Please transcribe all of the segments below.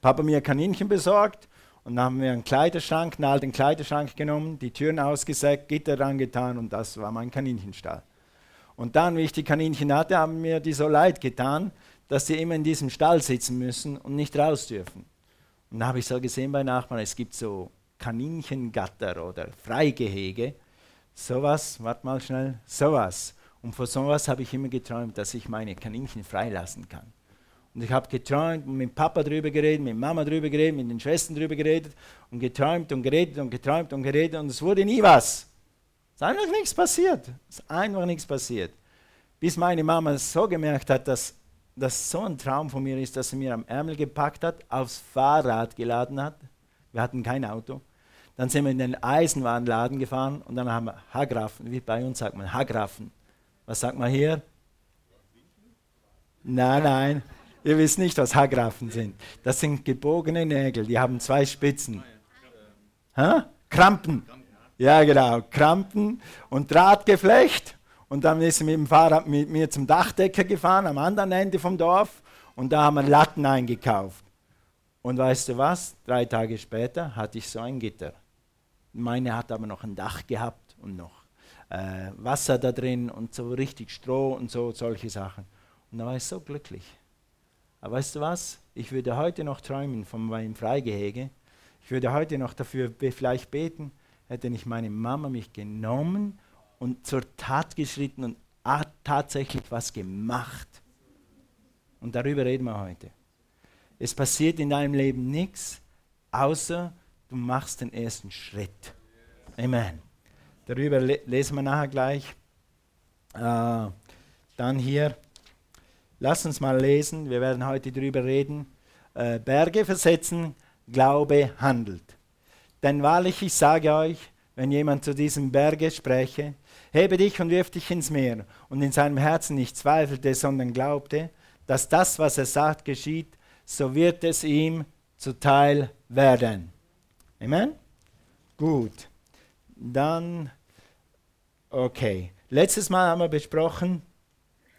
Papa mir Kaninchen besorgt und dann haben wir einen Kleiderschrank, einen alten Kleiderschrank genommen, die Türen ausgesägt, Gitter dran getan und das war mein Kaninchenstall. Und dann, wie ich die Kaninchen hatte, haben mir die so leid getan, dass sie immer in diesem Stall sitzen müssen und nicht raus dürfen. Und da habe ich so gesehen bei Nachbarn, es gibt so Kaninchengatter oder Freigehege. Sowas, warte mal schnell, sowas. Und von sowas habe ich immer geträumt, dass ich meine Kaninchen freilassen kann. Und ich habe geträumt und mit Papa drüber geredet, mit Mama drüber geredet, mit den Schwestern drüber geredet und geträumt und geredet und geträumt und geredet und es wurde nie was. Es ist einfach nichts passiert. Es ist einfach nichts passiert. Bis meine Mama so gemerkt hat, dass das so ein Traum von mir ist, dass sie mir am Ärmel gepackt hat, aufs Fahrrad geladen hat. Wir hatten kein Auto. Dann sind wir in den Eisenwarenladen gefahren und dann haben wir Hagraffen, wie bei uns sagt man Hagraffen. Was sagt man hier? Nein, nein, ihr wisst nicht, was Hagraffen sind. Das sind gebogene Nägel, die haben zwei Spitzen. Hä? Krampen. Ja, genau, Krampen und Drahtgeflecht. Und dann ist sie mit dem Fahrrad mit mir zum Dachdecker gefahren, am anderen Ende vom Dorf. Und da haben wir Latten eingekauft. Und weißt du was? Drei Tage später hatte ich so ein Gitter. Meine hat aber noch ein Dach gehabt und noch äh, Wasser da drin und so richtig Stroh und so solche Sachen. Und da war ich so glücklich. Aber weißt du was? Ich würde heute noch träumen von meinem Freigehege. Ich würde heute noch dafür vielleicht beten, hätte nicht meine Mama mich genommen und zur Tat geschritten und tatsächlich was gemacht. Und darüber reden wir heute. Es passiert in deinem Leben nichts, außer du machst den ersten Schritt. Amen. Darüber le lesen wir nachher gleich. Äh, dann hier, lass uns mal lesen, wir werden heute darüber reden. Äh, Berge versetzen, Glaube handelt. Denn wahrlich, ich sage euch, wenn jemand zu diesem Berge spreche, hebe dich und wirf dich ins Meer, und in seinem Herzen nicht zweifelte, sondern glaubte, dass das, was er sagt, geschieht, so wird es ihm zuteil werden. Amen? Gut. Dann, okay. Letztes Mal haben wir besprochen,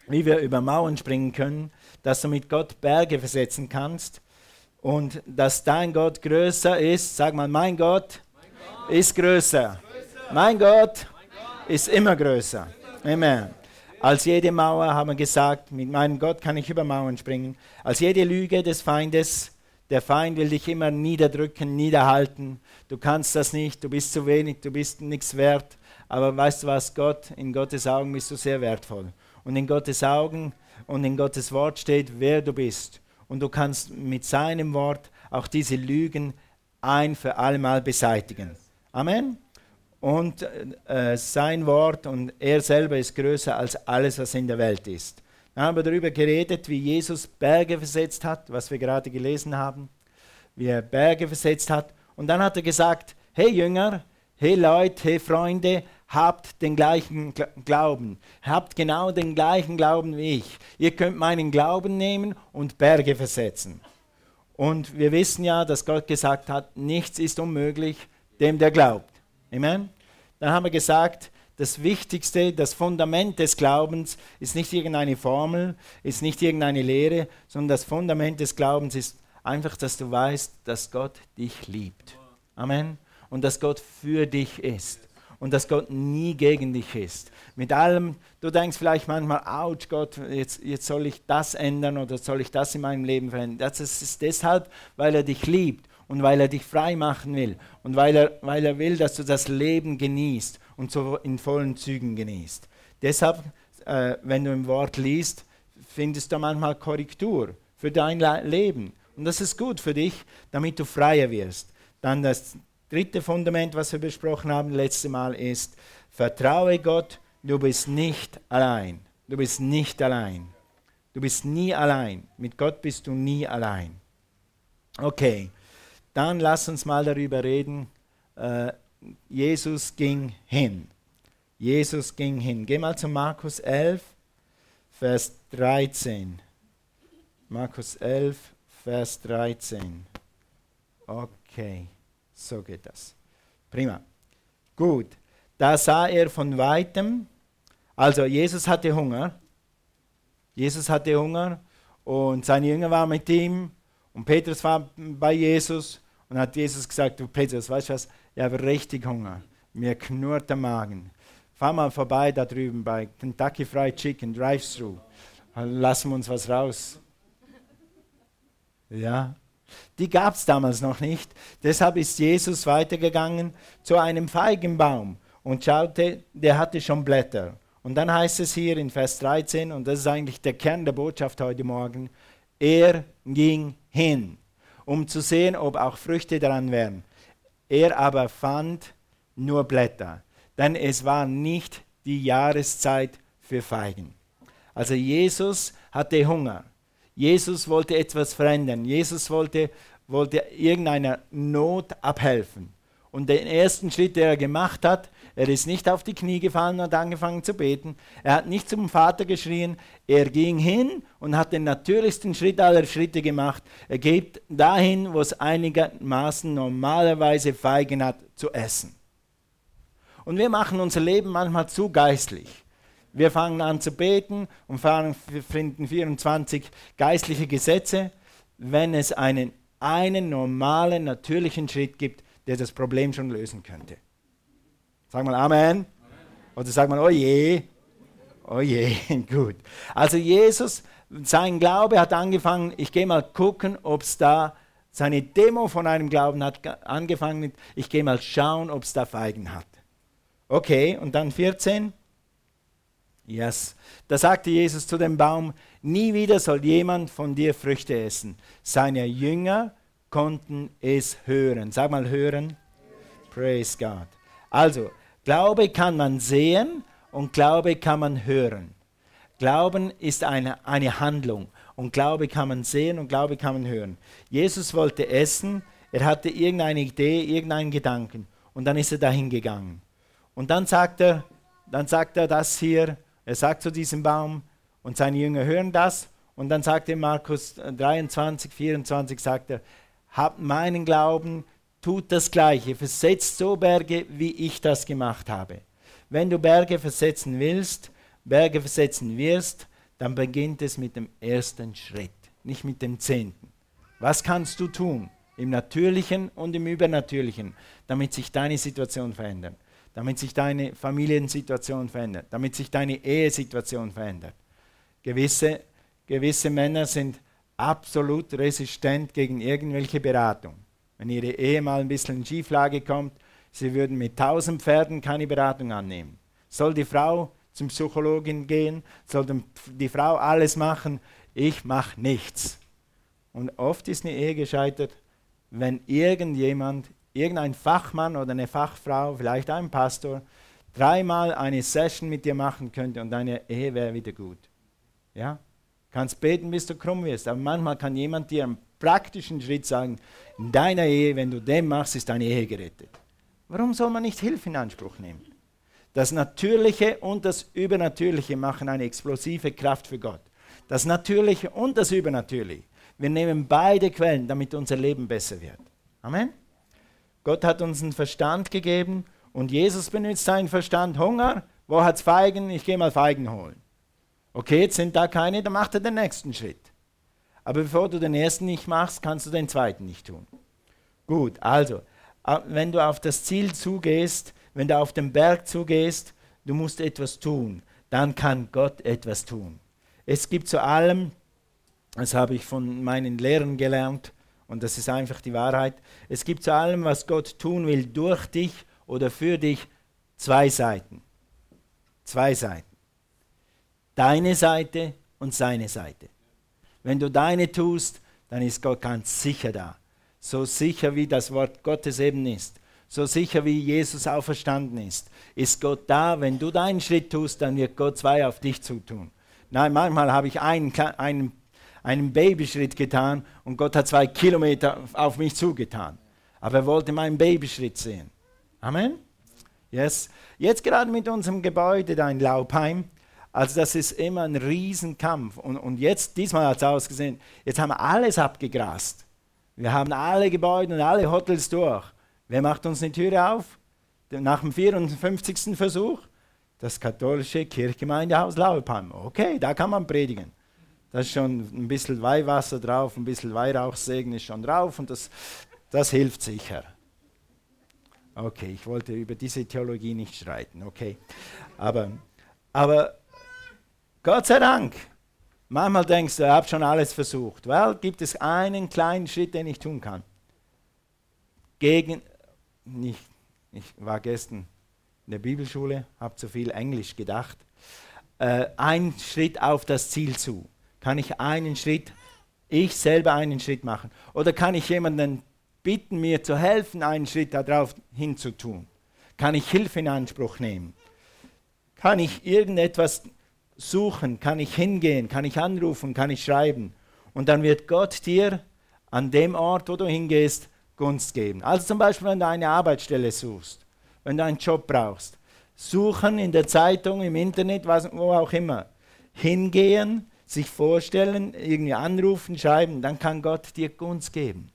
wie wir über Mauern springen können, dass du mit Gott Berge versetzen kannst und dass dein Gott größer ist. Sag mal, mein Gott, mein Gott ist größer. größer. Mein Gott ist immer größer. Amen. Als jede Mauer haben wir gesagt, mit meinem Gott kann ich über Mauern springen. Als jede Lüge des Feindes, der Feind will dich immer niederdrücken, niederhalten. Du kannst das nicht, du bist zu wenig, du bist nichts wert. Aber weißt du was, Gott, in Gottes Augen bist du sehr wertvoll. Und in Gottes Augen und in Gottes Wort steht, wer du bist. Und du kannst mit seinem Wort auch diese Lügen ein für allemal beseitigen. Amen und äh, sein Wort und er selber ist größer als alles, was in der Welt ist. Dann haben wir darüber geredet, wie Jesus Berge versetzt hat, was wir gerade gelesen haben, wie er Berge versetzt hat. Und dann hat er gesagt, hey Jünger, hey Leute, hey Freunde, habt den gleichen Glauben, habt genau den gleichen Glauben wie ich. Ihr könnt meinen Glauben nehmen und Berge versetzen. Und wir wissen ja, dass Gott gesagt hat, nichts ist unmöglich dem, der glaubt. Amen. Dann haben wir gesagt, das Wichtigste, das Fundament des Glaubens ist nicht irgendeine Formel, ist nicht irgendeine Lehre, sondern das Fundament des Glaubens ist einfach, dass du weißt, dass Gott dich liebt. Amen. Und dass Gott für dich ist. Und dass Gott nie gegen dich ist. Mit allem, du denkst vielleicht manchmal, ouch Gott, jetzt, jetzt soll ich das ändern oder soll ich das in meinem Leben verändern. Das ist deshalb, weil er dich liebt und weil er dich frei machen will und weil er, weil er will, dass du das Leben genießt und so in vollen Zügen genießt. Deshalb, äh, wenn du im Wort liest, findest du manchmal Korrektur für dein Leben. Und das ist gut für dich, damit du freier wirst. Dann das dritte Fundament, was wir besprochen haben letztes Mal, ist, vertraue Gott, du bist nicht allein. Du bist nicht allein. Du bist nie allein. Mit Gott bist du nie allein. Okay. Dann lass uns mal darüber reden. Äh, Jesus ging hin. Jesus ging hin. Geh mal zu Markus 11, Vers 13. Markus 11, Vers 13. Okay, so geht das. Prima. Gut. Da sah er von weitem, also Jesus hatte Hunger. Jesus hatte Hunger und seine Jünger waren mit ihm Und Petrus war bei Jesus und hat Jesus gesagt, du Petrus, weißt du was, ich habe richtig Hunger. Mir knurrt der Magen. Fahr mal vorbei da drüben bei Kentucky Fried Chicken, Drive-Thru. Lassen wir uns was raus. Ja, die gab es damals noch nicht. Deshalb ist Jesus weitergegangen zu einem Feigenbaum und schaute, der hatte schon Blätter. Und dann heißt es hier in Vers 13, und das ist eigentlich der Kern der Botschaft heute Morgen, er ging hin, um zu sehen, ob auch Früchte daran wären. Er aber fand nur Blätter, denn es war nicht die Jahreszeit für Feigen. Also Jesus hatte Hunger. Jesus wollte etwas verändern. Jesus wollte, wollte irgendeiner Not abhelfen. Und den ersten Schritt, der er gemacht hat, er ist nicht auf die Knie gefallen und angefangen zu beten. Er hat nicht zum Vater geschrien. Er ging hin und hat den natürlichsten Schritt aller Schritte gemacht. Er geht dahin, wo es einigermaßen normalerweise Feigen hat, zu essen. Und wir machen unser Leben manchmal zu geistlich. Wir fangen an zu beten und finden 24 geistliche Gesetze, wenn es einen, einen normalen, natürlichen Schritt gibt, der das Problem schon lösen könnte. Sag mal Amen. Amen. Oder sag mal, oh je. Oh je, gut. Also Jesus, sein Glaube hat angefangen, ich gehe mal gucken, ob es da, seine Demo von einem Glauben hat angefangen, ich gehe mal schauen, ob es da Feigen hat. Okay, und dann 14. Yes. Da sagte Jesus zu dem Baum, nie wieder soll jemand von dir Früchte essen. Seine Jünger konnten es hören. Sag mal hören. Praise God. Also, Glaube kann man sehen und Glaube kann man hören. Glauben ist eine, eine Handlung und Glaube kann man sehen und Glaube kann man hören. Jesus wollte essen, er hatte irgendeine Idee, irgendeinen Gedanken und dann ist er dahin gegangen. Und dann sagt er, dann sagt er das hier, er sagt zu diesem Baum und seine Jünger hören das und dann sagt er Markus 23, 24, sagt er, habt meinen Glauben, tut das Gleiche, versetzt so Berge, wie ich das gemacht habe. Wenn du Berge versetzen willst, Berge versetzen wirst, dann beginnt es mit dem ersten Schritt, nicht mit dem zehnten. Was kannst du tun im Natürlichen und im Übernatürlichen, damit sich deine Situation verändert, damit sich deine Familiensituation verändert, damit sich deine Ehesituation verändert? Gewisse, gewisse Männer sind absolut resistent gegen irgendwelche Beratung wenn ihre Ehe mal ein bisschen in Schieflage kommt, sie würden mit tausend Pferden keine Beratung annehmen. Soll die Frau zum Psychologin gehen? Soll die Frau alles machen? Ich mache nichts. Und oft ist eine Ehe gescheitert, wenn irgendjemand, irgendein Fachmann oder eine Fachfrau, vielleicht ein Pastor, dreimal eine Session mit dir machen könnte und deine Ehe wäre wieder gut. Ja? Kannst beten, bis du krumm wirst, aber manchmal kann jemand dir einen praktischen Schritt sagen, in deiner Ehe, wenn du den machst, ist deine Ehe gerettet. Warum soll man nicht Hilfe in Anspruch nehmen? Das Natürliche und das Übernatürliche machen eine explosive Kraft für Gott. Das Natürliche und das Übernatürliche. Wir nehmen beide Quellen, damit unser Leben besser wird. Amen. Gott hat uns einen Verstand gegeben und Jesus benutzt seinen Verstand. Hunger, wo hat es Feigen? Ich gehe mal Feigen holen. Okay, jetzt sind da keine, dann macht er den nächsten Schritt. Aber bevor du den ersten nicht machst, kannst du den zweiten nicht tun. Gut, also, wenn du auf das Ziel zugehst, wenn du auf den Berg zugehst, du musst etwas tun, dann kann Gott etwas tun. Es gibt zu allem, das habe ich von meinen Lehrern gelernt, und das ist einfach die Wahrheit, es gibt zu allem, was Gott tun will, durch dich oder für dich, zwei Seiten. Zwei Seiten. Deine Seite und seine Seite. Wenn du deine tust, dann ist Gott ganz sicher da. So sicher wie das Wort Gottes eben ist. So sicher wie Jesus auferstanden ist, ist Gott da. Wenn du deinen Schritt tust, dann wird Gott zwei auf dich zutun. Nein, manchmal habe ich einen, einen, einen Babyschritt getan und Gott hat zwei Kilometer auf mich zugetan. Aber er wollte meinen Babyschritt sehen. Amen. Yes. Jetzt gerade mit unserem Gebäude, dein Laubheim, also das ist immer ein Riesenkampf. Und, und jetzt, diesmal hat es ausgesehen, jetzt haben wir alles abgegrast. Wir haben alle Gebäude und alle Hotels durch. Wer macht uns eine Türe auf? Nach dem 54. Versuch? Das katholische Kirchgemeindehaus Lauerpalm. Okay, da kann man predigen. Da ist schon ein bisschen Weihwasser drauf, ein bisschen Weihrauchsegen ist schon drauf und das, das hilft sicher. Okay, ich wollte über diese Theologie nicht streiten, okay. Aber, aber Gott sei Dank, manchmal denkst du, ich habe schon alles versucht. Weil gibt es einen kleinen Schritt, den ich tun kann. Gegen, nicht, ich war gestern in der Bibelschule, habe zu viel Englisch gedacht. Äh, ein Schritt auf das Ziel zu. Kann ich einen Schritt, ich selber einen Schritt machen? Oder kann ich jemanden bitten, mir zu helfen, einen Schritt darauf hinzutun? Kann ich Hilfe in Anspruch nehmen? Kann ich irgendetwas suchen? Kann ich hingehen? Kann ich anrufen? Kann ich schreiben? Und dann wird Gott dir an dem Ort, wo du hingehst, Gunst geben. Also zum Beispiel, wenn du eine Arbeitsstelle suchst, wenn du einen Job brauchst, suchen in der Zeitung, im Internet, was, wo auch immer, hingehen, sich vorstellen, irgendwie anrufen, schreiben, dann kann Gott dir Gunst geben.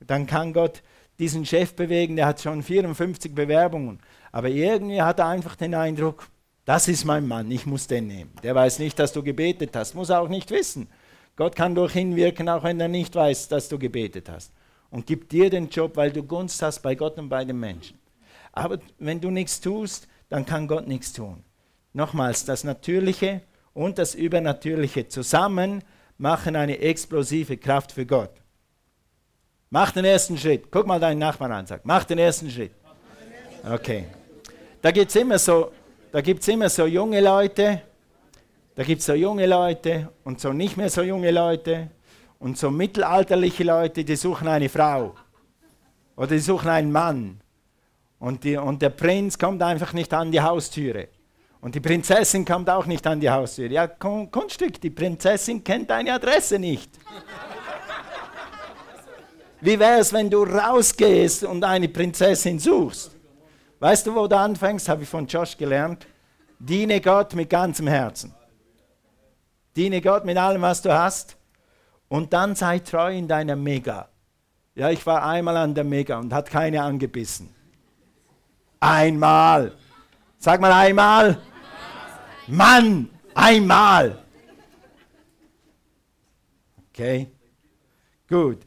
Dann kann Gott diesen Chef bewegen, der hat schon 54 Bewerbungen, aber irgendwie hat er einfach den Eindruck, das ist mein Mann, ich muss den nehmen. Der weiß nicht, dass du gebetet hast, muss er auch nicht wissen. Gott kann durch hinwirken, auch wenn er nicht weiß, dass du gebetet hast. Und gibt dir den Job, weil du Gunst hast bei Gott und bei den Menschen. Aber wenn du nichts tust, dann kann Gott nichts tun. Nochmals, das Natürliche und das Übernatürliche zusammen machen eine explosive Kraft für Gott. Mach den ersten Schritt. Guck mal deinen Nachbarn an, sag, mach den ersten Schritt. Okay. Da gibt es immer, so, immer so junge Leute, da gibt es so junge Leute und so nicht mehr so junge Leute und so mittelalterliche Leute, die suchen eine Frau oder die suchen einen Mann. Und, die, und der Prinz kommt einfach nicht an die Haustüre. Und die Prinzessin kommt auch nicht an die Haustür. Ja, Kunststück, die Prinzessin kennt deine Adresse nicht. Wie wäre es, wenn du rausgehst und eine Prinzessin suchst? Weißt du, wo du anfängst? Habe ich von Josh gelernt. Diene Gott mit ganzem Herzen. Diene Gott mit allem, was du hast. Und dann sei treu in deiner Mega. Ja, ich war einmal an der Mega und hat keine angebissen. Einmal. Sag mal einmal. Mann, einmal. Okay, gut.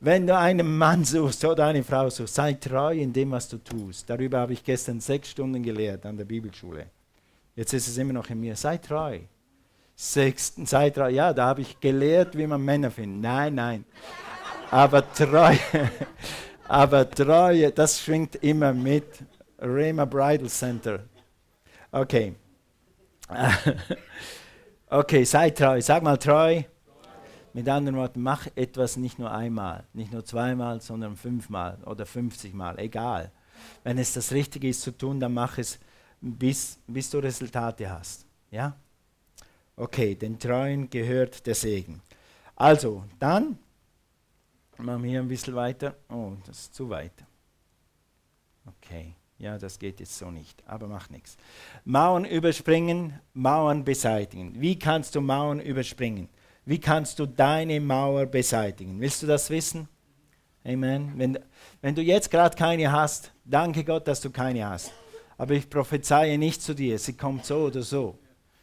Wenn du einen Mann suchst oder eine Frau suchst, sei treu in dem, was du tust. Darüber habe ich gestern sechs Stunden gelehrt an der Bibelschule. Jetzt ist es immer noch in mir. Sei treu. Sechs, sei treu. Ja, da habe ich gelehrt, wie man Männer findet. Nein, nein. Aber Treue, aber Treue, das schwingt immer mit. Rema Bridal Center. Okay. okay, sei treu. Sag mal treu. Mit anderen Worten, mach etwas nicht nur einmal, nicht nur zweimal, sondern fünfmal oder fünfzigmal, egal. Wenn es das Richtige ist zu tun, dann mach es, bis, bis du Resultate hast. Ja? Okay, den Treuen gehört der Segen. Also, dann machen wir hier ein bisschen weiter. Oh, das ist zu weit. Okay, ja, das geht jetzt so nicht, aber macht nichts. Mauern überspringen, Mauern beseitigen. Wie kannst du Mauern überspringen? Wie kannst du deine Mauer beseitigen? Willst du das wissen? Amen. Wenn, wenn du jetzt gerade keine hast, danke Gott, dass du keine hast. Aber ich prophezeie nicht zu dir, sie kommt so oder so.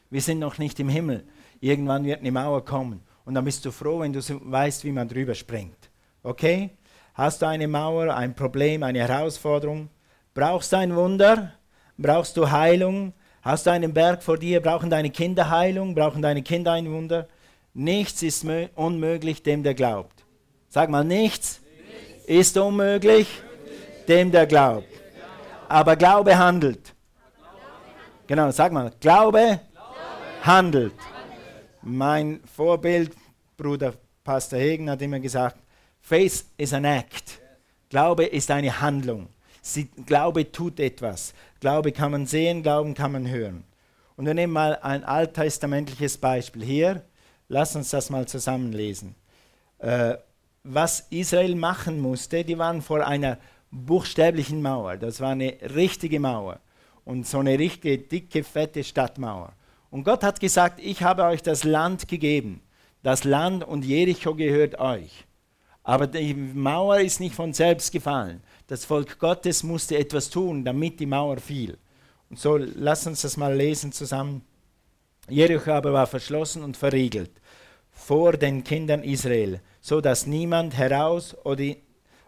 Wir sind noch nicht im Himmel. Irgendwann wird eine Mauer kommen. Und dann bist du froh, wenn du weißt, wie man drüber springt. Okay? Hast du eine Mauer, ein Problem, eine Herausforderung? Brauchst du ein Wunder? Brauchst du Heilung? Hast du einen Berg vor dir? Brauchen deine Kinder Heilung? Brauchen deine Kinder ein Wunder? Nichts ist unmöglich dem, der glaubt. Sag mal, nichts, nichts. ist unmöglich dem, der glaubt. Aber Glaube handelt. Genau, sag mal, Glaube handelt. Mein Vorbild, Bruder Pastor Hegen, hat immer gesagt, Faith is an act. Glaube ist eine Handlung. Sie, Glaube tut etwas. Glaube kann man sehen, Glauben kann man hören. Und wir nehmen mal ein alttestamentliches Beispiel hier. Lass uns das mal zusammenlesen. Äh, was Israel machen musste, die waren vor einer buchstäblichen Mauer. Das war eine richtige Mauer und so eine richtige dicke, fette Stadtmauer. Und Gott hat gesagt, ich habe euch das Land gegeben. Das Land und Jericho gehört euch. Aber die Mauer ist nicht von selbst gefallen. Das Volk Gottes musste etwas tun, damit die Mauer fiel. Und so, lass uns das mal lesen zusammen. Jericho aber war verschlossen und verriegelt. vor den Kindern Israel, so dass niemand heraus oder,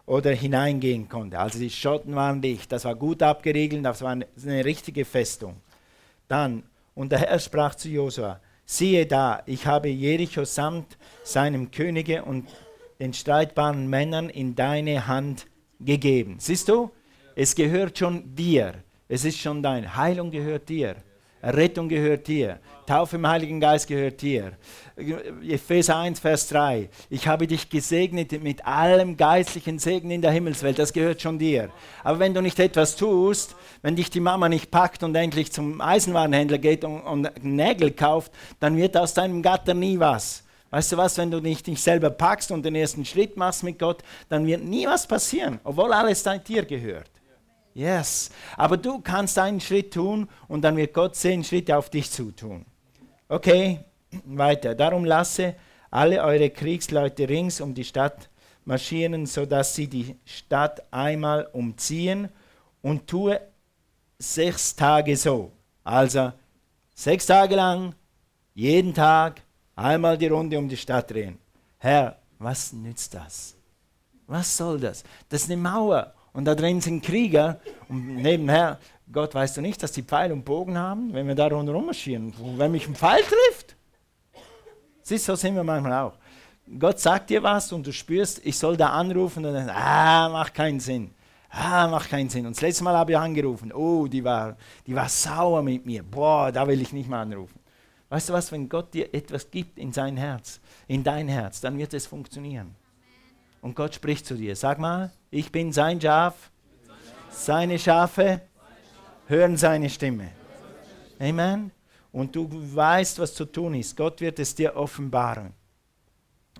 oder hineingehen konnte. Also die Schotten waren dicht, das war gut abgeriegelt, das war eine, richtige Festung. Dann, und der Herr sprach zu Josua, siehe da, ich habe Jericho samt seinem Könige und den streitbaren Männern in deine Hand gegeben. Siehst du, es gehört schon dir. Es ist schon dein. Heilung gehört dir. Rettung gehört dir. Taufe im Heiligen Geist gehört dir. Epheser 1, Vers 3. Ich habe dich gesegnet mit allem geistlichen Segen in der Himmelswelt. Das gehört schon dir. Aber wenn du nicht etwas tust, wenn dich die Mama nicht packt und endlich zum Eisenwarenhändler geht und, und Nägel kauft, dann wird aus deinem Gatter nie was. Weißt du was, wenn du dich nicht selber packst und den ersten Schritt machst mit Gott, dann wird nie was passieren, obwohl alles dir gehört. Yes. Aber du kannst einen Schritt tun und dann wird Gott zehn Schritte auf dich zutun. Okay, weiter. Darum lasse alle eure Kriegsleute rings um die Stadt marschieren, sodass sie die Stadt einmal umziehen und tue sechs Tage so. Also sechs Tage lang, jeden Tag, einmal die Runde um die Stadt drehen. Herr, was nützt das? Was soll das? Das ist eine Mauer und da drin sind Krieger und nebenher, Gott, weißt du nicht, dass die Pfeil und Bogen haben, wenn wir da rundherum marschieren? Wenn mich ein Pfeil trifft? Siehst du, so sind wir manchmal auch. Gott sagt dir was und du spürst, ich soll da anrufen und dann, ah, macht keinen Sinn. Ah, macht keinen Sinn. Und das letzte Mal habe ich angerufen. Oh, die war, die war sauer mit mir. Boah, da will ich nicht mehr anrufen. Weißt du was, wenn Gott dir etwas gibt in sein Herz, in dein Herz, dann wird es funktionieren und Gott spricht zu dir. Sag mal, ich bin sein Schaf, seine Schafe hören seine Stimme. Amen. Und du weißt, was zu tun ist. Gott wird es dir offenbaren.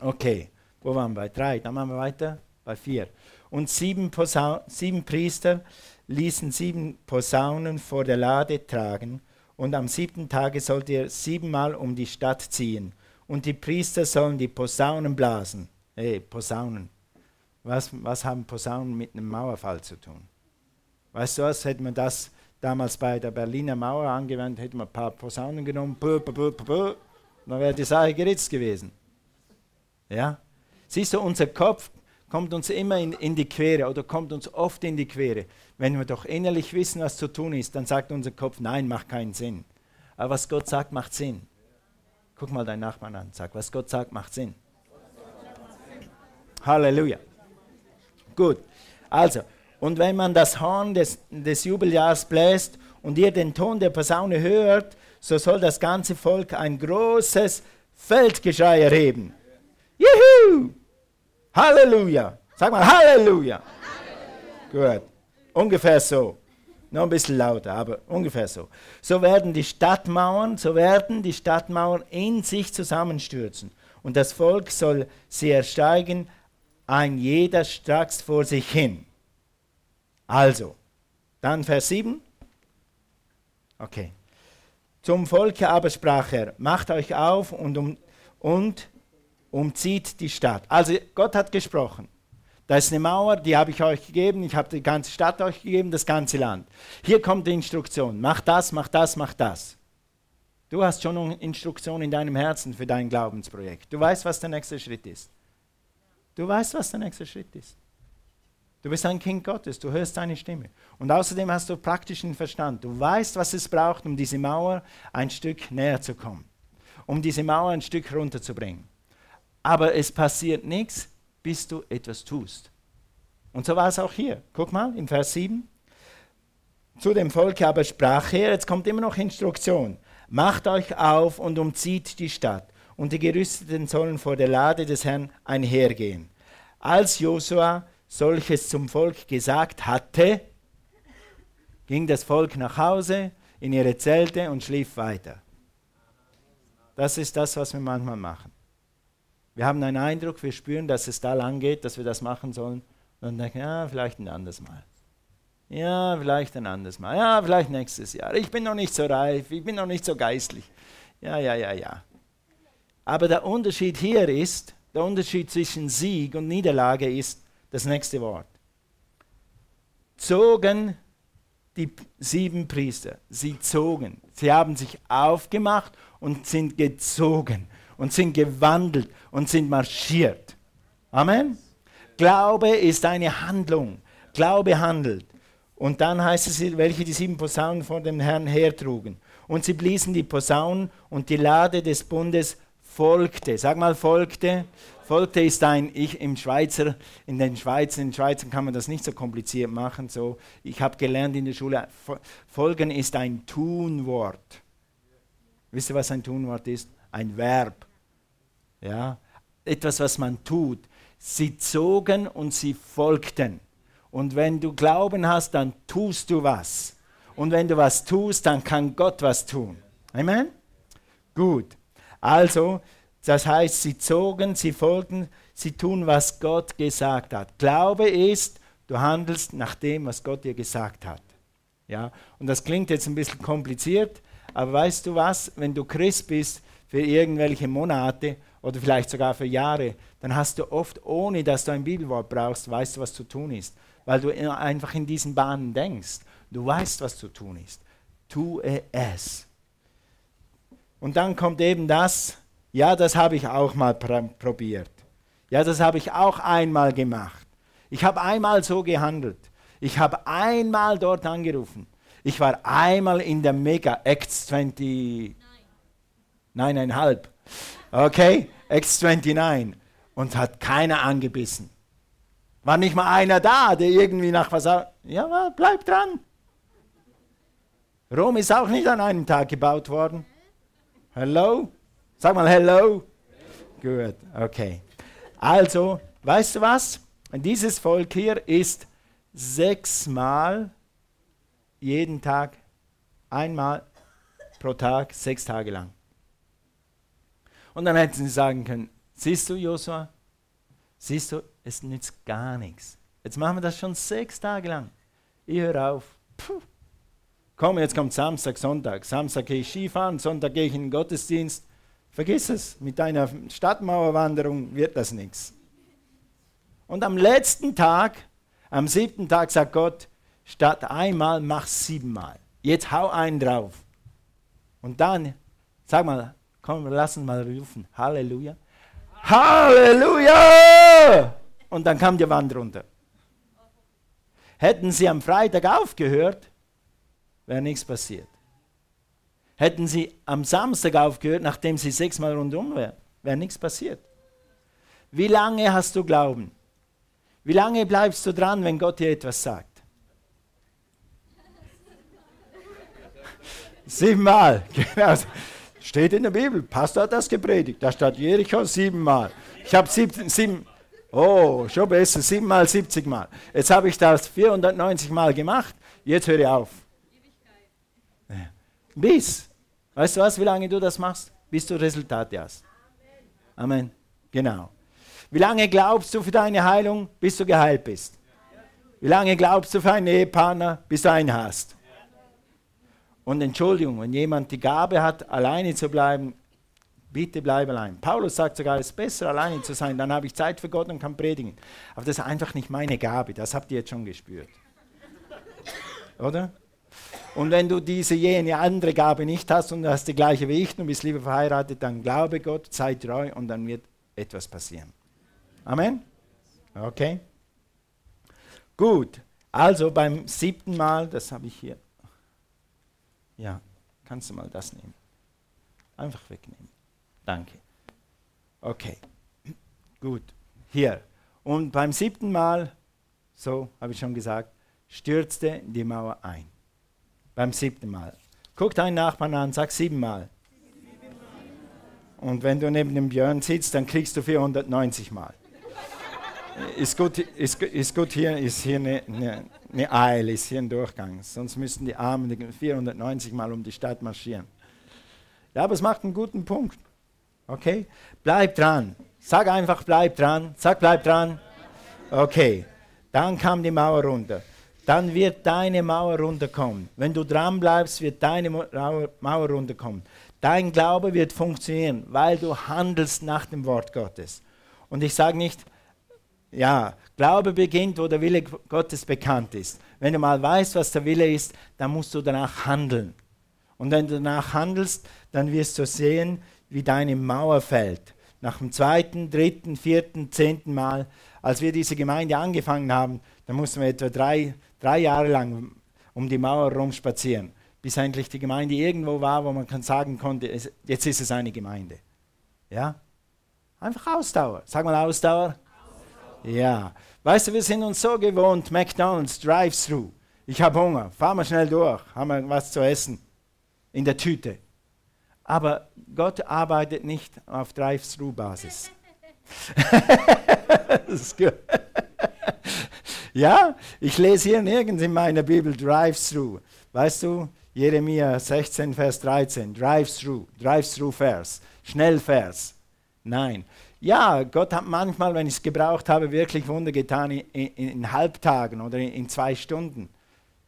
Okay, wo waren wir? Bei drei, dann machen wir weiter. Bei vier. Und sieben, Posaun sieben Priester ließen sieben Posaunen vor der Lade tragen. Und am siebten Tage sollt ihr siebenmal um die Stadt ziehen. Und die Priester sollen die Posaunen blasen. Hey, Posaunen. Was, was haben Posaunen mit einem Mauerfall zu tun? Weißt du was, hätte man das damals bei der Berliner Mauer angewendet, hätte man ein paar Posaunen genommen, buh, buh, buh, dann wäre die Sache geritzt gewesen. Ja? Siehst du, unser Kopf kommt uns immer in, in die Quere oder kommt uns oft in die Quere. Wenn wir doch innerlich wissen, was zu tun ist, dann sagt unser Kopf, nein, macht keinen Sinn. Aber was Gott sagt, macht Sinn. Guck mal deinen Nachbarn an, sag, was Gott sagt, macht Sinn. Halleluja. Gut. Also, und wenn man das Horn des, des Jubeljahrs bläst und ihr den Ton der Posaune hört, so soll das ganze Volk ein großes Feldgeschrei erheben. Juhu! Halleluja! Sag mal Halleluja! Halleluja. Gut. Ungefähr so. Noch ein bisschen lauter, aber ungefähr so. So werden die Stadtmauern, so werden die Stadtmauern in sich zusammenstürzen. Und das Volk soll sie ersteigen ein jeder stracks vor sich hin. Also, dann Vers 7. Okay. Zum Volke aber sprach er, macht euch auf und, um, und umzieht die Stadt. Also Gott hat gesprochen. Da ist eine Mauer, die habe ich euch gegeben, ich habe die ganze Stadt euch gegeben, das ganze Land. Hier kommt die Instruktion, mach das, mach das, mach das. Du hast schon eine Instruktion in deinem Herzen für dein Glaubensprojekt. Du weißt, was der nächste Schritt ist. Du weißt, was der nächste Schritt ist. Du bist ein Kind Gottes, du hörst seine Stimme. Und außerdem hast du praktischen Verstand. Du weißt, was es braucht, um diese Mauer ein Stück näher zu kommen. Um diese Mauer ein Stück runterzubringen. Aber es passiert nichts, bis du etwas tust. Und so war es auch hier. Guck mal, in Vers 7. Zu dem Volk aber sprach er, jetzt kommt immer noch Instruktion. Macht euch auf und umzieht die Stadt und die Gerüsteten sollen vor der Lade des Herrn einhergehen. Als Josua solches zum Volk gesagt hatte, ging das Volk nach Hause in ihre Zelte und schlief weiter. Das ist das, was wir manchmal machen. Wir haben einen Eindruck, wir spüren, dass es da lang geht, dass wir das machen sollen. Und denken, ja, vielleicht ein anderes Mal. Ja, vielleicht ein anderes Mal. Ja, vielleicht nächstes Jahr. Ich bin noch nicht so reif, ich bin noch nicht so geistlich. Ja, ja, ja, ja. Aber der Unterschied hier ist, der Unterschied zwischen Sieg und Niederlage ist das nächste Wort. Zogen die sieben Priester, sie zogen, sie haben sich aufgemacht und sind gezogen. Und sind gewandelt und sind marschiert. Amen. Glaube ist eine Handlung. Glaube handelt. Und dann heißt es, welche die sieben Posaunen vor dem Herrn hertrugen. Und sie bliesen die Posaunen und die Lade des Bundes folgte. Sag mal, folgte. Folgte ist ein, ich im Schweizer, in den Schweizer, in den Schweizern kann man das nicht so kompliziert machen. So, ich habe gelernt in der Schule, folgen ist ein Tunwort. Wisst ihr, was ein Tunwort ist? Ein Verb. Ja, etwas, was man tut. Sie zogen und sie folgten. Und wenn du Glauben hast, dann tust du was. Und wenn du was tust, dann kann Gott was tun. Amen? Gut. Also, das heißt, sie zogen, sie folgten, sie tun, was Gott gesagt hat. Glaube ist, du handelst nach dem, was Gott dir gesagt hat. Ja? Und das klingt jetzt ein bisschen kompliziert, aber weißt du was, wenn du Christ bist für irgendwelche Monate oder vielleicht sogar für Jahre, dann hast du oft, ohne dass du ein Bibelwort brauchst, weißt du, was zu tun ist weil du einfach in diesen Bahnen denkst. Du weißt, was zu tun ist. Tue es. Und dann kommt eben das, ja, das habe ich auch mal probiert. Ja, das habe ich auch einmal gemacht. Ich habe einmal so gehandelt. Ich habe einmal dort angerufen. Ich war einmal in der Mega X20. Nein, einhalb. Okay, X29. Und hat keiner angebissen. War nicht mal einer da, der irgendwie nach was. Ja, bleib dran. Rom ist auch nicht an einem Tag gebaut worden. Hello? Sag mal Hello. Gut, okay. Also, weißt du was? Dieses Volk hier ist sechsmal jeden Tag, einmal pro Tag, sechs Tage lang. Und dann hätten sie sagen können, siehst du, Josua, siehst du, es nützt gar nichts. Jetzt machen wir das schon sechs Tage lang. Ich höre auf. Puh. Komm, jetzt kommt Samstag, Sonntag. Samstag gehe ich Skifahren, Sonntag gehe ich in den Gottesdienst. Vergiss es, mit deiner Stadtmauerwanderung wird das nichts. Und am letzten Tag, am siebten Tag, sagt Gott, statt einmal mach siebenmal. Jetzt hau einen drauf. Und dann, sag mal, komm, lass uns mal rufen. Halleluja. Halleluja! und dann kam die Wand runter. Hätten sie am Freitag aufgehört, wäre nichts passiert. Hätten sie am Samstag aufgehört, nachdem sie sechsmal rundum wären, wäre nichts passiert. Wie lange hast du Glauben? Wie lange bleibst du dran, wenn Gott dir etwas sagt? Siebenmal. Genau. Steht in der Bibel. Pastor hat das gepredigt. Da steht Jericho siebenmal. Ich habe sieben, sieben, Oh, schon besser, 7 mal 70 Mal. Jetzt habe ich das 490 Mal gemacht, jetzt höre ich auf. Bis. Weißt du was, wie lange du das machst? Bis du Resultate hast. Amen. Genau. Wie lange glaubst du für deine Heilung, bis du geheilt bist? Wie lange glaubst du für einen Ehepartner, bis du einen hast? Und Entschuldigung, wenn jemand die Gabe hat, alleine zu bleiben, Bitte bleib allein. Paulus sagt sogar, es ist besser, alleine zu sein, dann habe ich Zeit für Gott und kann predigen. Aber das ist einfach nicht meine Gabe, das habt ihr jetzt schon gespürt. Oder? Und wenn du diese jene andere Gabe nicht hast und du hast die gleiche wie ich und bist lieber verheiratet, dann glaube Gott, sei treu und dann wird etwas passieren. Amen? Okay? Gut, also beim siebten Mal, das habe ich hier. Ja, kannst du mal das nehmen. Einfach wegnehmen. Danke. Okay, gut. Hier. Und beim siebten Mal, so habe ich schon gesagt, stürzte die Mauer ein. Beim siebten Mal. Guck deinen Nachbarn an, sag siebenmal. Und wenn du neben dem Björn sitzt, dann kriegst du 490 Mal. Ist gut, ist, ist gut hier, ist hier eine, eine, eine Eile, ist hier ein Durchgang. Sonst müssten die Armen 490 Mal um die Stadt marschieren. Ja, aber es macht einen guten Punkt. Okay? Bleib dran. Sag einfach, bleib dran. Sag, bleib dran. Okay. Dann kam die Mauer runter. Dann wird deine Mauer runterkommen. Wenn du dran bleibst, wird deine Mauer runterkommen. Dein Glaube wird funktionieren, weil du handelst nach dem Wort Gottes. Und ich sage nicht, ja, Glaube beginnt, wo der Wille Gottes bekannt ist. Wenn du mal weißt, was der Wille ist, dann musst du danach handeln. Und wenn du danach handelst, dann wirst du sehen, wie deine Mauer fällt. Nach dem zweiten, dritten, vierten, zehnten Mal, als wir diese Gemeinde angefangen haben, da mussten wir etwa drei, drei Jahre lang um die Mauer herum spazieren, bis endlich die Gemeinde irgendwo war, wo man sagen konnte, jetzt ist es eine Gemeinde. Ja? Einfach Ausdauer. Sag mal Ausdauer. Ja. Weißt du, wir sind uns so gewohnt, McDonald's, Drive-Thru. Ich habe Hunger, fahr mal schnell durch, haben wir was zu essen in der Tüte. Aber Gott arbeitet nicht auf Drive-Thru-Basis. ja, ich lese hier nirgends in meiner Bibel Drive-Thru. Weißt du, Jeremia 16, Vers 13, Drive-Thru, Drive-Thru-Vers, Schnellvers. Nein. Ja, Gott hat manchmal, wenn ich es gebraucht habe, wirklich Wunder getan in, in, in Halbtagen oder in, in zwei Stunden.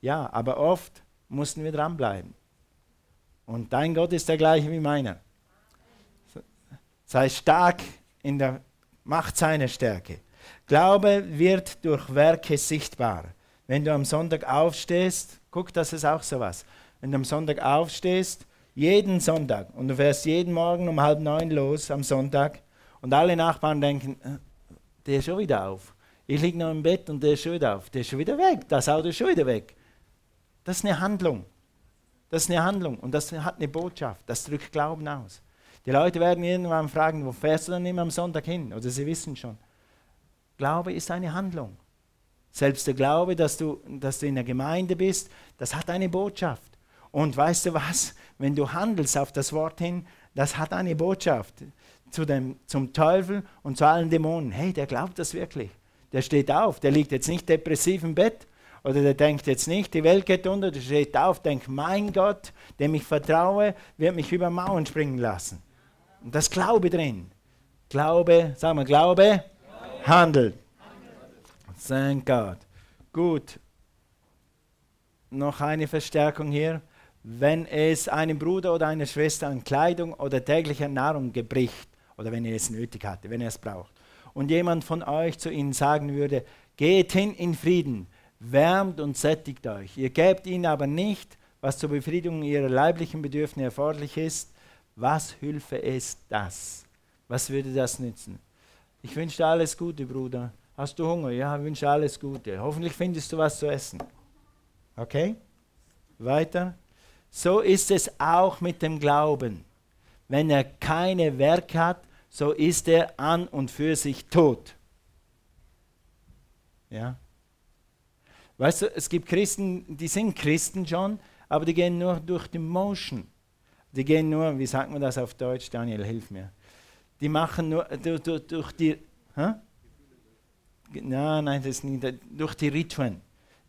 Ja, aber oft mussten wir dranbleiben. Und dein Gott ist der gleiche wie meiner. Sei stark in der Macht seiner Stärke. Glaube wird durch Werke sichtbar. Wenn du am Sonntag aufstehst, guck, das ist auch so was. Wenn du am Sonntag aufstehst, jeden Sonntag, und du fährst jeden Morgen um halb neun los am Sonntag, und alle Nachbarn denken, äh, der ist schon wieder auf. Ich liege noch im Bett und der ist schon wieder auf. Der ist schon wieder weg. Das Auto ist schon wieder weg. Das ist eine Handlung. Das ist eine Handlung und das hat eine Botschaft. Das drückt Glauben aus. Die Leute werden irgendwann fragen, wo fährst du dann immer am Sonntag hin? Oder sie wissen schon. Glaube ist eine Handlung. Selbst der Glaube, dass du, dass du in der Gemeinde bist, das hat eine Botschaft. Und weißt du was? Wenn du handelst auf das Wort hin, das hat eine Botschaft zu dem, zum Teufel und zu allen Dämonen. Hey, der glaubt das wirklich. Der steht auf. Der liegt jetzt nicht depressiv im Bett, oder der denkt jetzt nicht, die Welt geht unter, der steht auf, denkt, mein Gott, dem ich vertraue, wird mich über Mauern springen lassen. Und das Glaube drin. Glaube, sagen wir Glaube, Glaube. handelt. Thank God. Gut. Noch eine Verstärkung hier. Wenn es einem Bruder oder einer Schwester an Kleidung oder täglicher Nahrung gebricht, oder wenn er es nötig hatte, wenn er es braucht, und jemand von euch zu ihnen sagen würde, geht hin in Frieden, wärmt und sättigt euch. Ihr gebt ihnen aber nicht, was zur Befriedigung ihrer leiblichen Bedürfnisse erforderlich ist. Was hülfe es das? Was würde das nützen? Ich wünsche dir alles Gute, Bruder. Hast du Hunger? Ja, ich wünsche alles Gute. Hoffentlich findest du was zu essen. Okay? Weiter. So ist es auch mit dem Glauben. Wenn er keine Werke hat, so ist er an und für sich tot. Ja? Weißt du, es gibt Christen, die sind Christen schon, aber die gehen nur durch die Motion. Die gehen nur, wie sagt man das auf Deutsch? Daniel, hilf mir. Die machen nur durch, durch, durch die. Hä? Nein, nein, das ist nicht. Durch die Ritualen.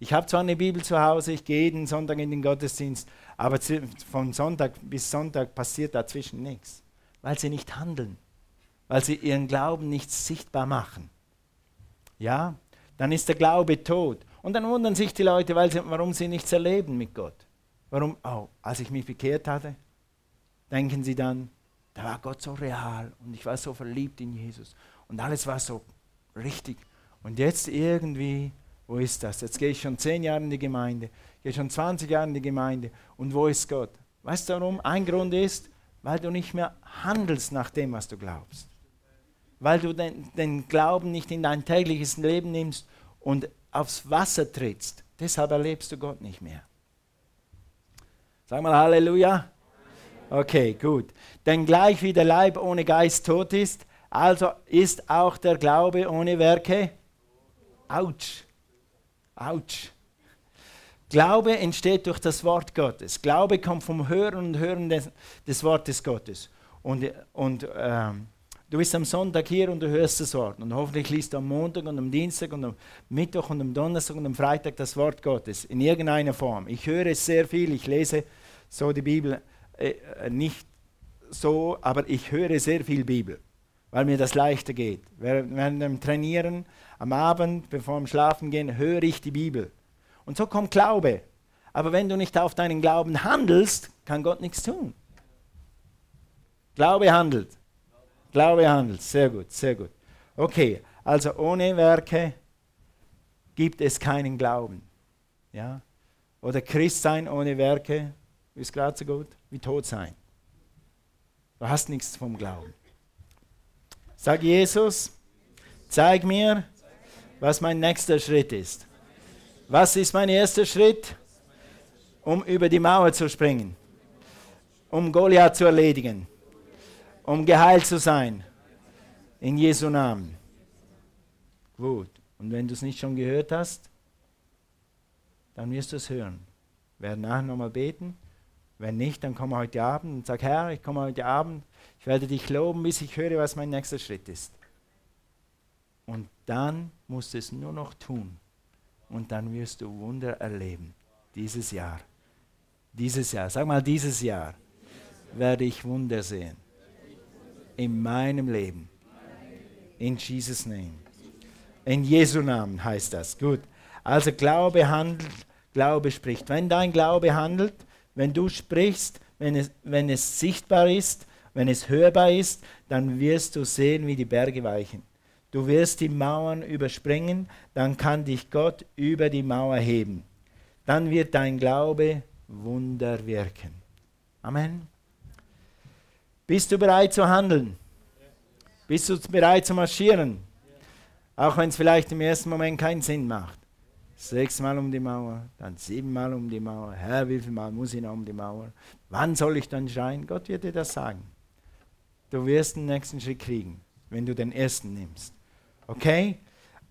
Ich habe zwar eine Bibel zu Hause, ich gehe jeden Sonntag in den Gottesdienst, aber von Sonntag bis Sonntag passiert dazwischen nichts, weil sie nicht handeln, weil sie ihren Glauben nicht sichtbar machen. Ja, dann ist der Glaube tot. Und dann wundern sich die Leute, weil sie, warum sie nichts erleben mit Gott. Warum, oh, als ich mich bekehrt hatte, denken sie dann, da war Gott so real und ich war so verliebt in Jesus und alles war so richtig. Und jetzt irgendwie, wo ist das? Jetzt gehe ich schon zehn Jahre in die Gemeinde, gehe schon 20 Jahre in die Gemeinde und wo ist Gott? Weißt du warum? Ein Grund ist, weil du nicht mehr handelst nach dem, was du glaubst. Weil du den, den Glauben nicht in dein tägliches Leben nimmst und aufs Wasser trittst, deshalb erlebst du Gott nicht mehr. Sag mal Halleluja. Okay, gut. Denn gleich wie der Leib ohne Geist tot ist, also ist auch der Glaube ohne Werke. Autsch. Autsch. Glaube entsteht durch das Wort Gottes. Glaube kommt vom Hören und Hören des, des Wortes Gottes. Und, und ähm, Du bist am Sonntag hier und du hörst das Wort. Und hoffentlich liest du am Montag und am Dienstag und am Mittwoch und am Donnerstag und am Freitag das Wort Gottes in irgendeiner Form. Ich höre es sehr viel, ich lese so die Bibel äh, äh nicht so, aber ich höre sehr viel Bibel, weil mir das leichter geht. Während dem Trainieren, am Abend, bevor wir schlafen gehen, höre ich die Bibel. Und so kommt Glaube. Aber wenn du nicht auf deinen Glauben handelst, kann Gott nichts tun. Glaube handelt. Glaube handelt. Sehr gut, sehr gut. Okay, also ohne Werke gibt es keinen Glauben. Ja? Oder Christ sein ohne Werke ist gerade so gut wie tot sein. Du hast nichts vom Glauben. Sag Jesus, zeig mir, was mein nächster Schritt ist. Was ist mein erster Schritt? Um über die Mauer zu springen, um Goliath zu erledigen, um geheilt zu sein. In Jesu Namen. Gut. Und wenn du es nicht schon gehört hast, dann wirst du es hören. Wir werden nachher nochmal beten. Wenn nicht, dann komm heute Abend und sag, Herr, ich komme heute Abend, ich werde dich loben, bis ich höre, was mein nächster Schritt ist. Und dann musst du es nur noch tun. Und dann wirst du Wunder erleben. Dieses Jahr. Dieses Jahr. Sag mal, dieses Jahr werde ich Wunder sehen. In meinem Leben. In Jesus' Name. In Jesu Namen heißt das. Gut. Also Glaube handelt, Glaube spricht. Wenn dein Glaube handelt, wenn du sprichst, wenn es, wenn es sichtbar ist, wenn es hörbar ist, dann wirst du sehen, wie die Berge weichen. Du wirst die Mauern überspringen, dann kann dich Gott über die Mauer heben. Dann wird dein Glaube Wunder wirken. Amen. Bist du bereit zu handeln? Bist du bereit zu marschieren? Auch wenn es vielleicht im ersten Moment keinen Sinn macht. Sechsmal um die Mauer, dann siebenmal um die Mauer. Herr, wie viel Mal muss ich noch um die Mauer? Wann soll ich dann schreien? Gott wird dir das sagen. Du wirst den nächsten Schritt kriegen, wenn du den ersten nimmst. Okay?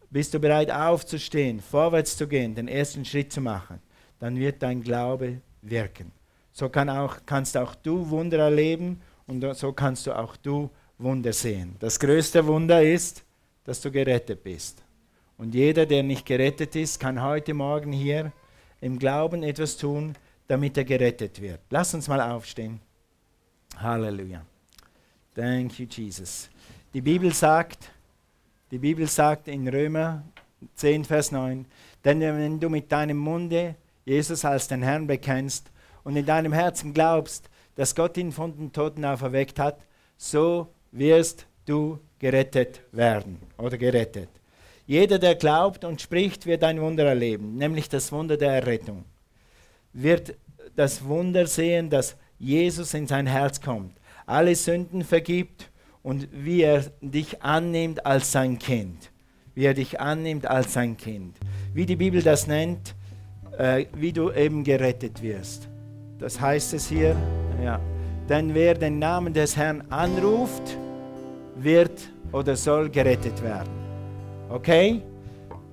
Bist du bereit aufzustehen, vorwärts zu gehen, den ersten Schritt zu machen? Dann wird dein Glaube wirken. So kann auch, kannst auch du Wunder erleben und so kannst du auch du Wunder sehen. Das größte Wunder ist, dass du gerettet bist. Und jeder, der nicht gerettet ist, kann heute Morgen hier im Glauben etwas tun, damit er gerettet wird. Lass uns mal aufstehen. Halleluja. Thank you, Jesus. Die Bibel sagt, die Bibel sagt in Römer 10, Vers 9, denn wenn du mit deinem Munde Jesus als den Herrn bekennst und in deinem Herzen glaubst, dass Gott ihn von den Toten auferweckt hat, so wirst du gerettet werden oder gerettet. Jeder, der glaubt und spricht, wird ein Wunder erleben, nämlich das Wunder der Errettung. Wird das Wunder sehen, dass Jesus in sein Herz kommt alle Sünden vergibt und wie er dich annimmt als sein Kind. Wie er dich annimmt als sein Kind. Wie die Bibel das nennt, äh, wie du eben gerettet wirst. Das heißt es hier, ja. Denn wer den Namen des Herrn anruft, wird oder soll gerettet werden. Okay?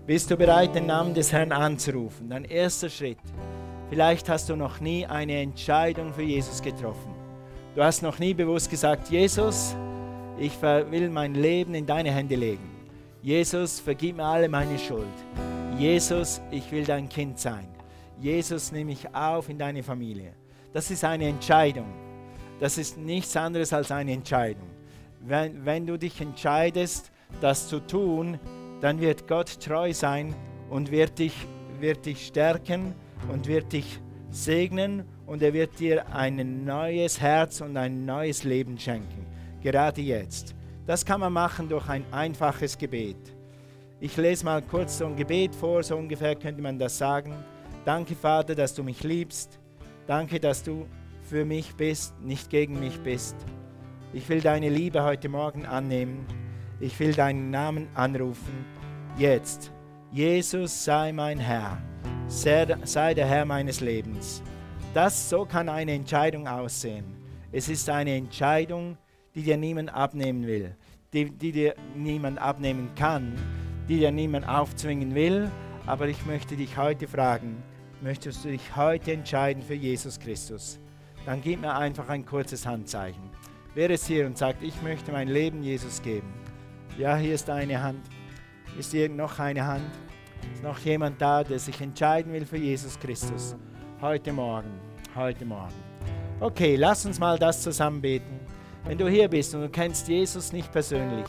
Bist du bereit, den Namen des Herrn anzurufen? Dein erster Schritt. Vielleicht hast du noch nie eine Entscheidung für Jesus getroffen. Du hast noch nie bewusst gesagt, Jesus, ich will mein Leben in deine Hände legen. Jesus, vergib mir alle meine Schuld. Jesus, ich will dein Kind sein. Jesus, nehme mich auf in deine Familie. Das ist eine Entscheidung. Das ist nichts anderes als eine Entscheidung. Wenn, wenn du dich entscheidest, das zu tun, dann wird Gott treu sein und wird dich, wird dich stärken und wird dich segnen und er wird dir ein neues Herz und ein neues Leben schenken, gerade jetzt. Das kann man machen durch ein einfaches Gebet. Ich lese mal kurz so ein Gebet vor, so ungefähr könnte man das sagen. Danke Vater, dass du mich liebst. Danke, dass du für mich bist, nicht gegen mich bist. Ich will deine Liebe heute Morgen annehmen. Ich will deinen Namen anrufen. Jetzt. Jesus sei mein Herr. Sei der Herr meines Lebens. Das so kann eine Entscheidung aussehen. Es ist eine Entscheidung, die dir niemand abnehmen will, die, die dir niemand abnehmen kann, die dir niemand aufzwingen will. Aber ich möchte dich heute fragen, möchtest du dich heute entscheiden für Jesus Christus? Dann gib mir einfach ein kurzes Handzeichen. Wer ist hier und sagt, ich möchte mein Leben Jesus geben? Ja, hier ist eine Hand. Ist hier noch eine Hand? Ist noch jemand da, der sich entscheiden will für Jesus Christus? Heute Morgen heute Morgen. Okay, lass uns mal das zusammen beten. Wenn du hier bist und du kennst Jesus nicht persönlich,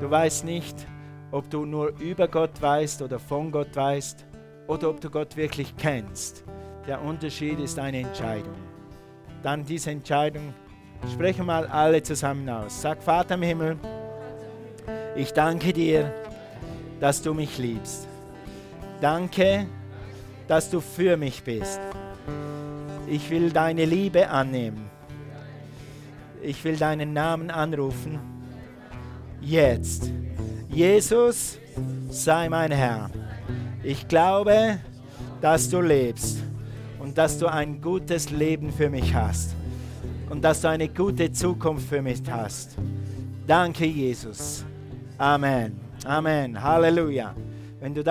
du weißt nicht, ob du nur über Gott weißt oder von Gott weißt oder ob du Gott wirklich kennst. Der Unterschied ist eine Entscheidung. Dann diese Entscheidung, sprechen mal alle zusammen aus. Sag, Vater im Himmel, ich danke dir, dass du mich liebst. Danke, dass du für mich bist. Ich will deine Liebe annehmen. Ich will deinen Namen anrufen. Jetzt. Jesus, sei mein Herr. Ich glaube, dass du lebst und dass du ein gutes Leben für mich hast und dass du eine gute Zukunft für mich hast. Danke, Jesus. Amen. Amen. Halleluja. Wenn du